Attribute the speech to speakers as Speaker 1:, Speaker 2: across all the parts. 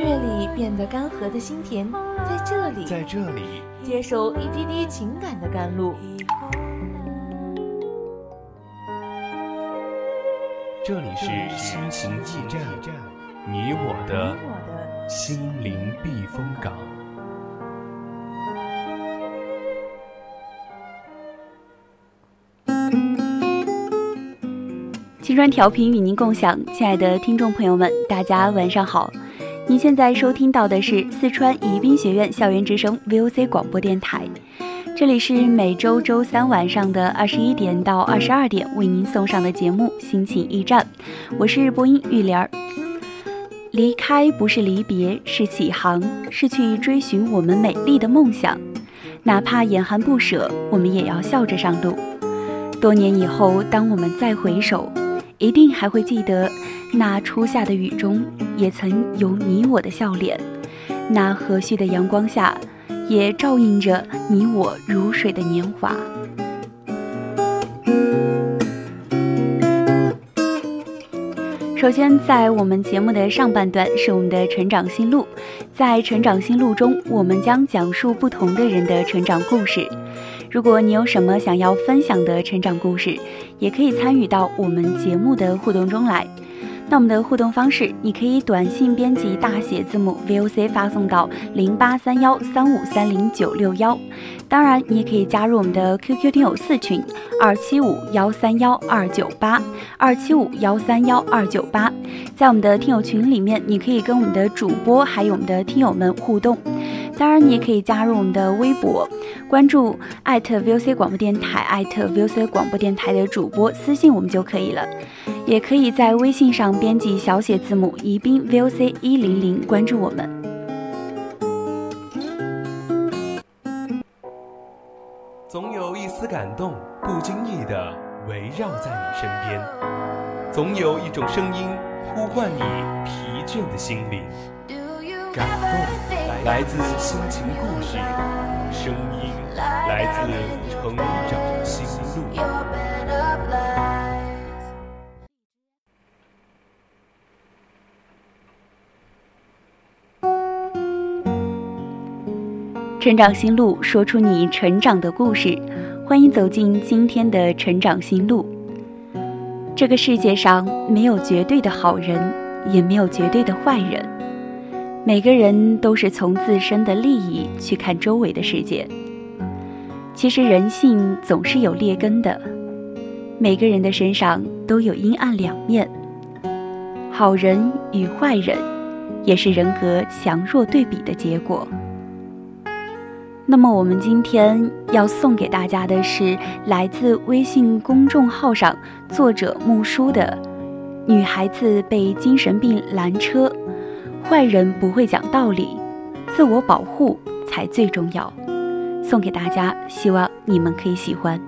Speaker 1: 岁月里变得干涸的心田，在这里，
Speaker 2: 在这里
Speaker 1: 接受一滴滴情感的甘露。
Speaker 2: 这里是心情驿站，你我的心灵避风港。
Speaker 3: 青砖调频与您共享，亲爱的听众朋友们，大家晚上好。您现在收听到的是四川宜宾学院校园之声 VOC 广播电台，这里是每周周三晚上的二十一点到二十二点为您送上的节目《心情驿站》，我是播音玉莲儿。离开不是离别，是起航，是去追寻我们美丽的梦想，哪怕眼含不舍，我们也要笑着上路。多年以后，当我们再回首。一定还会记得，那初夏的雨中，也曾有你我的笑脸；那和煦的阳光下，也照映着你我如水的年华。首先，在我们节目的上半段是我们的成长心路，在成长心路中，我们将讲述不同的人的成长故事。如果你有什么想要分享的成长故事，也可以参与到我们节目的互动中来。那我们的互动方式，你可以短信编辑大写字母 VOC 发送到零八三幺三五三零九六幺。当然，你也可以加入我们的 QQ 听友四群二七五幺三幺二九八二七五幺三幺二九八。在我们的听友群里面，你可以跟我们的主播还有我们的听友们互动。当然，你也可以加入我们的微博，关注艾特 VOC 广播电台，艾特 VOC 广播电台的主播私信我们就可以了。也可以在微信上编辑小写字母宜宾 VOC 一零零关注我们。
Speaker 2: 总有一丝感动，不经意的围绕在你身边；总有一种声音呼唤你疲倦的心灵。感动来自心情故事，声音来自成
Speaker 3: 成长心路，说出你成长的故事。欢迎走进今天的成长心路。这个世界上没有绝对的好人，也没有绝对的坏人。每个人都是从自身的利益去看周围的世界。其实人性总是有劣根的，每个人的身上都有阴暗两面。好人与坏人，也是人格强弱对比的结果。那么我们今天要送给大家的是来自微信公众号上作者木叔的《女孩子被精神病拦车》。坏人不会讲道理，自我保护才最重要。送给大家，希望你们可以喜欢。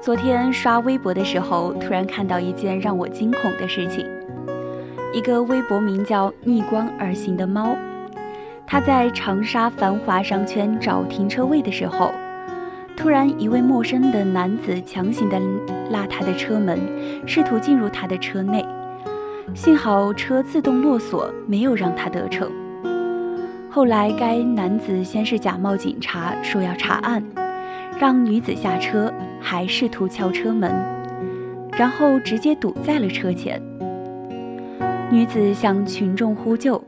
Speaker 3: 昨天刷微博的时候，突然看到一件让我惊恐的事情：一个微博名叫“逆光而行”的猫，它在长沙繁华商圈找停车位的时候。突然，一位陌生的男子强行地拉他的车门，试图进入他的车内。幸好车自动落锁，没有让他得逞。后来，该男子先是假冒警察，说要查案，让女子下车，还试图敲车门，然后直接堵在了车前。女子向群众呼救，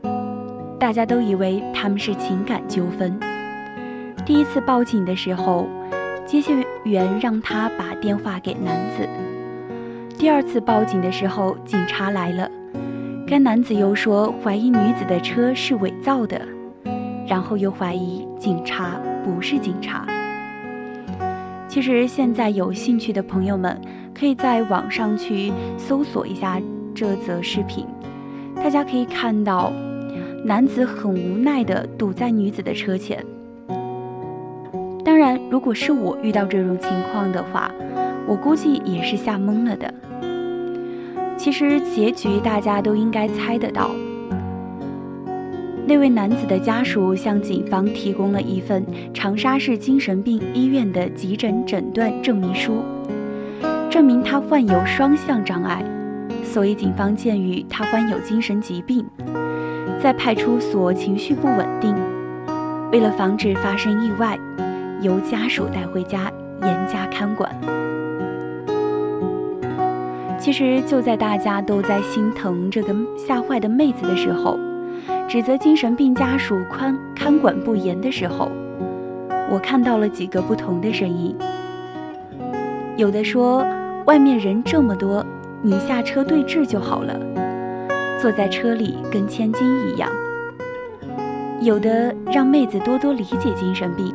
Speaker 3: 大家都以为他们是情感纠纷。第一次报警的时候。接线员让他把电话给男子。第二次报警的时候，警察来了，该男子又说怀疑女子的车是伪造的，然后又怀疑警察不是警察。其实现在有兴趣的朋友们，可以在网上去搜索一下这则视频，大家可以看到，男子很无奈地堵在女子的车前。当然，如果是我遇到这种情况的话，我估计也是吓懵了的。其实结局大家都应该猜得到。那位男子的家属向警方提供了一份长沙市精神病医院的急诊诊断证明书，证明他患有双向障碍，所以警方鉴于他患有精神疾病，在派出所情绪不稳定，为了防止发生意外，由家属带回家严加看管。其实就在大家都在心疼这个吓坏的妹子的时候。指责精神病家属宽看管不严的时候，我看到了几个不同的声音。有的说外面人这么多，你下车对峙就好了，坐在车里跟千金一样。有的让妹子多多理解精神病，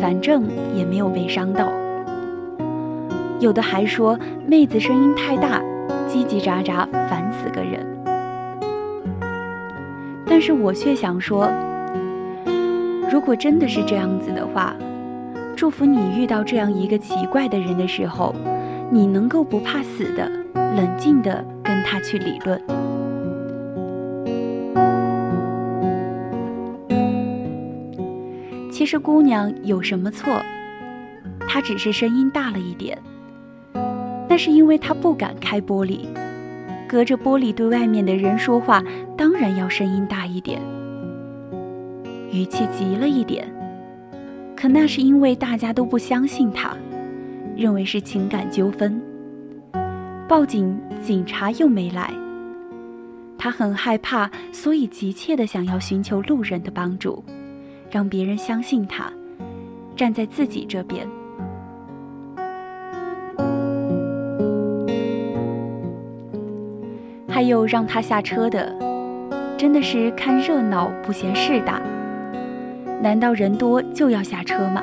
Speaker 3: 反正也没有被伤到。有的还说妹子声音太大，叽叽喳喳，烦死个人。但是我却想说，如果真的是这样子的话，祝福你遇到这样一个奇怪的人的时候，你能够不怕死的，冷静的跟他去理论。其实姑娘有什么错？她只是声音大了一点，那是因为她不敢开玻璃。隔着玻璃对外面的人说话，当然要声音大一点，语气急了一点。可那是因为大家都不相信他，认为是情感纠纷。报警，警察又没来。他很害怕，所以急切的想要寻求路人的帮助，让别人相信他，站在自己这边。还有让他下车的，真的是看热闹不嫌事大。难道人多就要下车吗？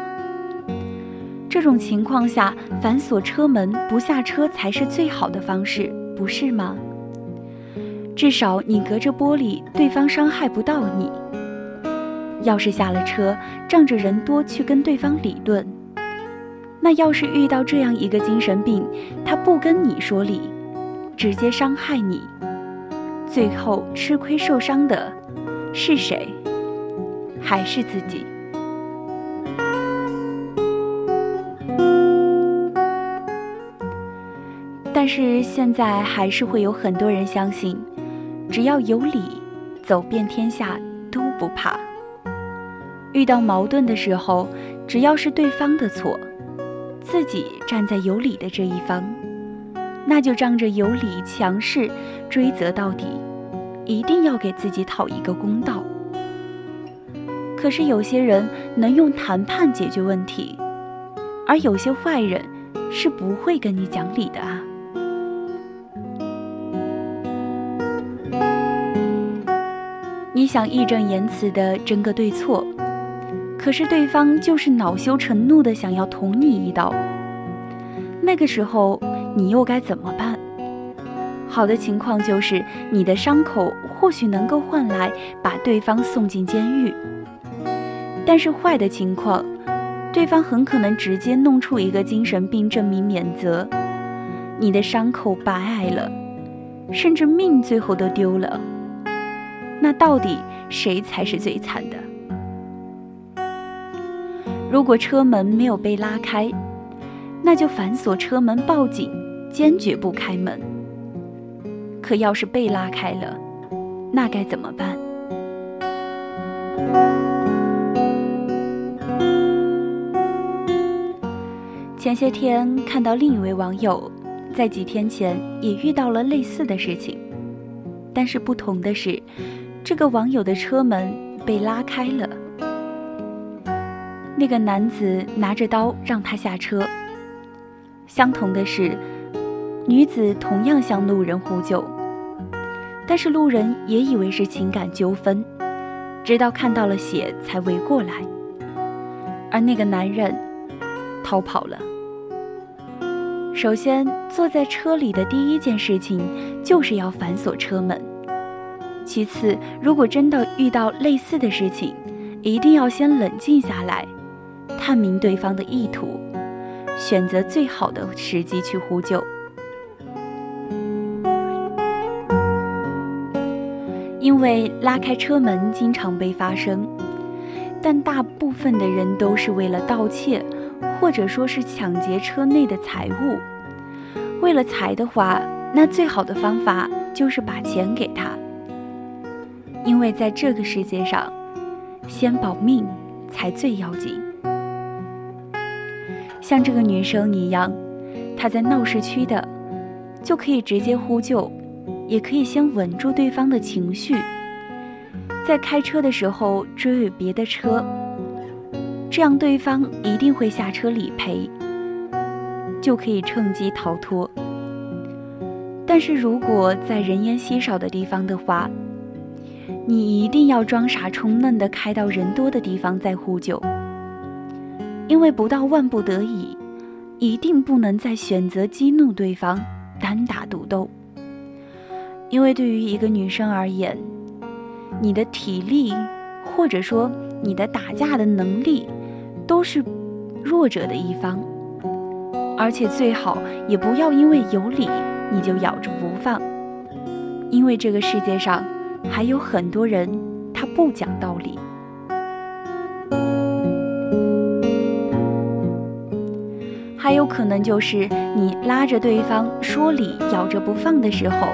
Speaker 3: 这种情况下，反锁车门不下车才是最好的方式，不是吗？至少你隔着玻璃，对方伤害不到你。要是下了车，仗着人多去跟对方理论，那要是遇到这样一个精神病，他不跟你说理。直接伤害你，最后吃亏受伤的是谁？还是自己？是现在还是会有很多人相信，只要有理，走遍天下都不怕。遇到矛盾的时候，只要是对方的错，自己站在有理的这一方。那就仗着有理强势追责到底，一定要给自己讨一个公道。可是有些人能用谈判解决问题，而有些坏人是不会跟你讲理的啊！你想义正言辞的争个对错，可是对方就是恼羞成怒的想要捅你一刀，那个时候。你又该怎么办？好的情况就是你的伤口或许能够换来把对方送进监狱，但是坏的情况，对方很可能直接弄出一个精神病证明免责，你的伤口白挨了，甚至命最后都丢了。那到底谁才是最惨的？如果车门没有被拉开，那就反锁车门报警。坚决不开门。可要是被拉开了，那该怎么办？前些天看到另一位网友，在几天前也遇到了类似的事情，但是不同的是，这个网友的车门被拉开了。那个男子拿着刀让他下车。相同的是。女子同样向路人呼救，但是路人也以为是情感纠纷，直到看到了血才围过来，而那个男人逃跑了。首先，坐在车里的第一件事情就是要反锁车门。其次，如果真的遇到类似的事情，一定要先冷静下来，探明对方的意图，选择最好的时机去呼救。因为拉开车门经常被发生，但大部分的人都是为了盗窃。或者说是抢劫车内的财物，为了财的话，那最好的方法就是把钱给他。因为在这个世界上，先保命才最要紧。像这个女生一样，她在闹市区的，就可以直接呼救，也可以先稳住对方的情绪，在开车的时候追尾别的车。这样对方一定会下车理赔，就可以趁机逃脱。但是如果在人烟稀少的地方的话，你一定要装傻充愣的开到人多的地方再呼救，因为不到万不得已，一定不能再选择激怒对方，单打独斗。因为对于一个女生而言，你的体力，或者说你的打架的能力。都是弱者的一方，而且最好也不要因为有理你就咬着不放，因为这个世界上还有很多人他不讲道理。还有可能就是你拉着对方说理咬着不放的时候，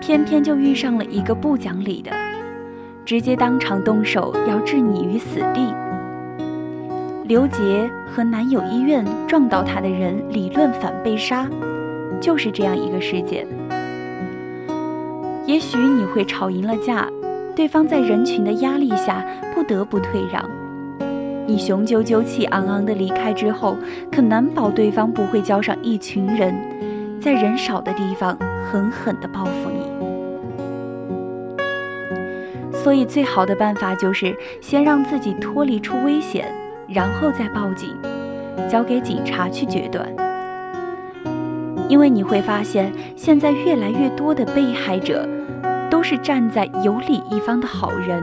Speaker 3: 偏偏就遇上了一个不讲理的，直接当场动手要置你于死地。刘杰和男友医院撞到他的人理论反被杀，就是这样一个事件。也许你会吵赢了架，对方在人群的压力下不得不退让，你雄赳赳气昂昂的离开之后，可难保对方不会叫上一群人，在人少的地方狠狠地报复你。所以最好的办法就是先让自己脱离出危险。然后再报警，交给警察去决断。因为你会发现，现在越来越多的被害者都是站在有理一方的好人，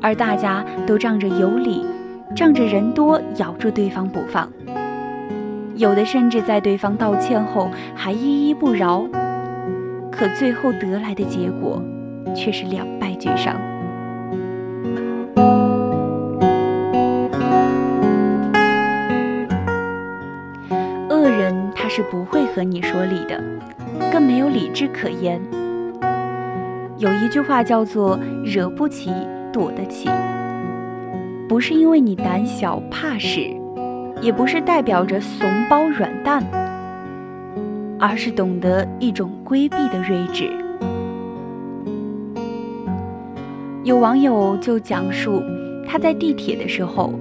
Speaker 3: 而大家都仗着有理，仗着人多咬住对方不放，有的甚至在对方道歉后还依依不饶，可最后得来的结果却是两败俱伤。恶人他是不会和你说理的，更没有理智可言。有一句话叫做“惹不起，躲得起”，不是因为你胆小怕事，也不是代表着怂包软蛋，而是懂得一种规避的睿智。有网友就讲述他在地铁的时候。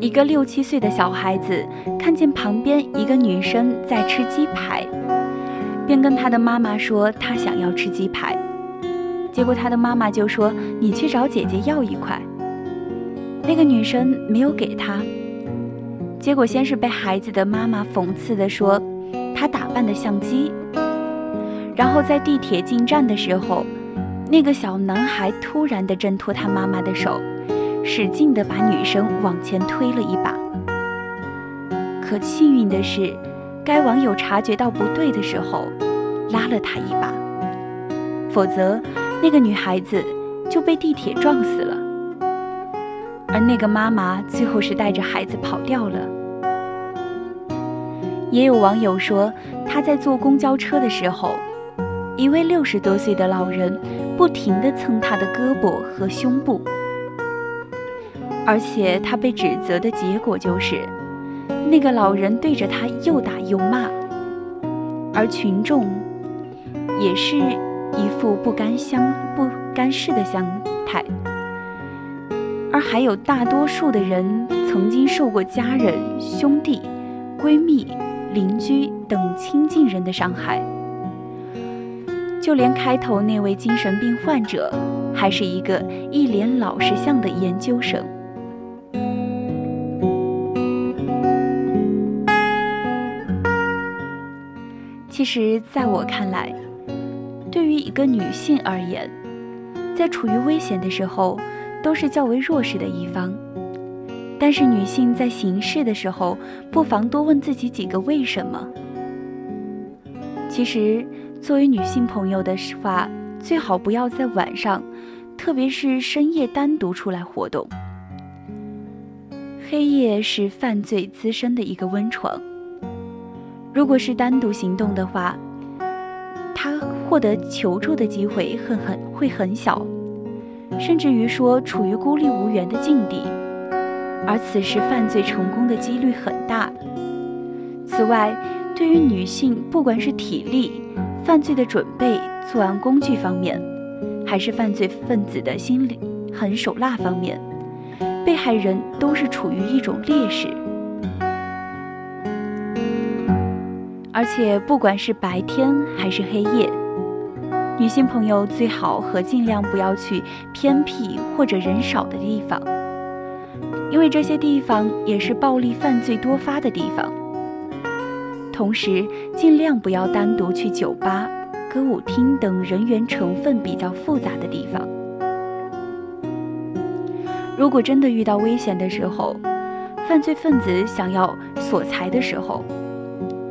Speaker 3: 一个六七岁的小孩子看见旁边一个女生在吃鸡排，便跟他的妈妈说他想要吃鸡排，结果他的妈妈就说：“你去找姐姐要一块。”那个女生没有给他，结果先是被孩子的妈妈讽刺的说他打扮的像鸡，然后在地铁进站的时候，那个小男孩突然的挣脱他妈妈的手。使劲地把女生往前推了一把，可幸运的是，该网友察觉到不对的时候，拉了他一把，否则那个女孩子就被地铁撞死了。而那个妈妈最后是带着孩子跑掉了。也有网友说，他在坐公交车的时候，一位六十多岁的老人不停地蹭他的胳膊和胸部。而且他被指责的结果就是，那个老人对着他又打又骂，而群众也是一副不甘相不甘事的相态。而还有大多数的人曾经受过家人、兄弟、闺蜜、邻居等亲近人的伤害，就连开头那位精神病患者，还是一个一脸老实相的研究生。其实，在我看来，一个女性而言，在处于危险的时候，都是较为弱势的一方。但是，女性在行事的时候，不妨多问自己几个为什么。其实，作为女性朋友的话，最好不要在晚上，特别是深夜单独出来活动。黑夜是犯罪滋生的一个温床。如果是单独行动的话，他获得求助的机会很很会很小，甚至于说处于孤立无援的境地，而此时犯罪成功的几率很大。此外，对于女性，不管是体力、犯罪的准备、作案工具方面，还是犯罪分子的心理狠手辣方面。被害人都是处于一种劣势，而且不管是白天还是黑夜，女性朋友最好和尽量不要去偏僻或者人少的地方，因为这些地方也是暴力犯罪多发的地方。同时，尽量不要单独去酒吧、歌舞厅等人员成分比较复杂的地方。如果真的遇到危险的时候，犯罪分子想要索财的时候，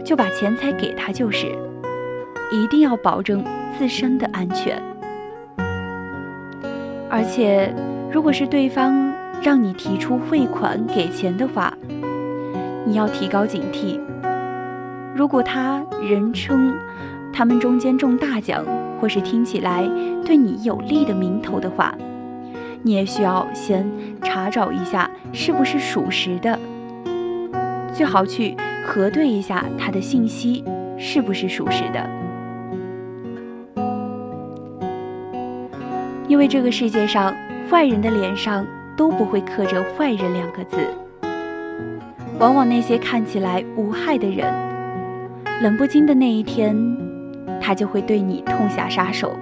Speaker 3: 就把钱财给他就是，一定要保证自身的安全。而且，如果是对方让你提出汇款给钱的话，你要提高警惕。如果他人称他们中间中大奖，或是听起来对你有利的名头的话，你也需要先查找一下是不是属实的，最好去核对一下他的信息是不是属实的。因为这个世界上坏人的脸上都不会刻着“坏人”两个字，往往那些看起来无害的人，冷不丁的那一天，他就会对你痛下杀手。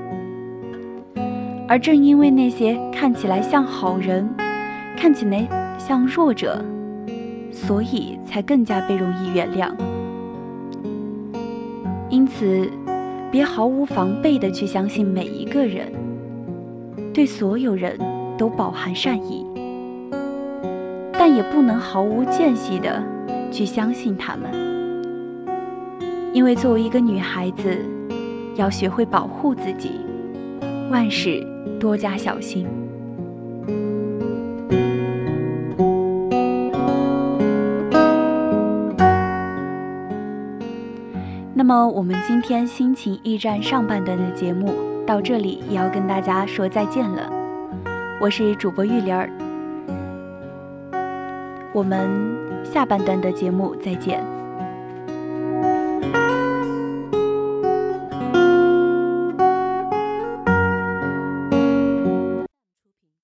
Speaker 3: 而正因为那些看起来像好人，看起来像弱者，所以才更加被容易原谅。因此，别毫无防备的去相信每一个人，对所有人都饱含善意，但也不能毫无间隙的去相信他们，因为作为一个女孩子，要学会保护自己，万事。多加小心。那么，我们今天心情驿站上半段的节目到这里也要跟大家说再见了。我是主播玉莲儿，我们下半段的节目再见。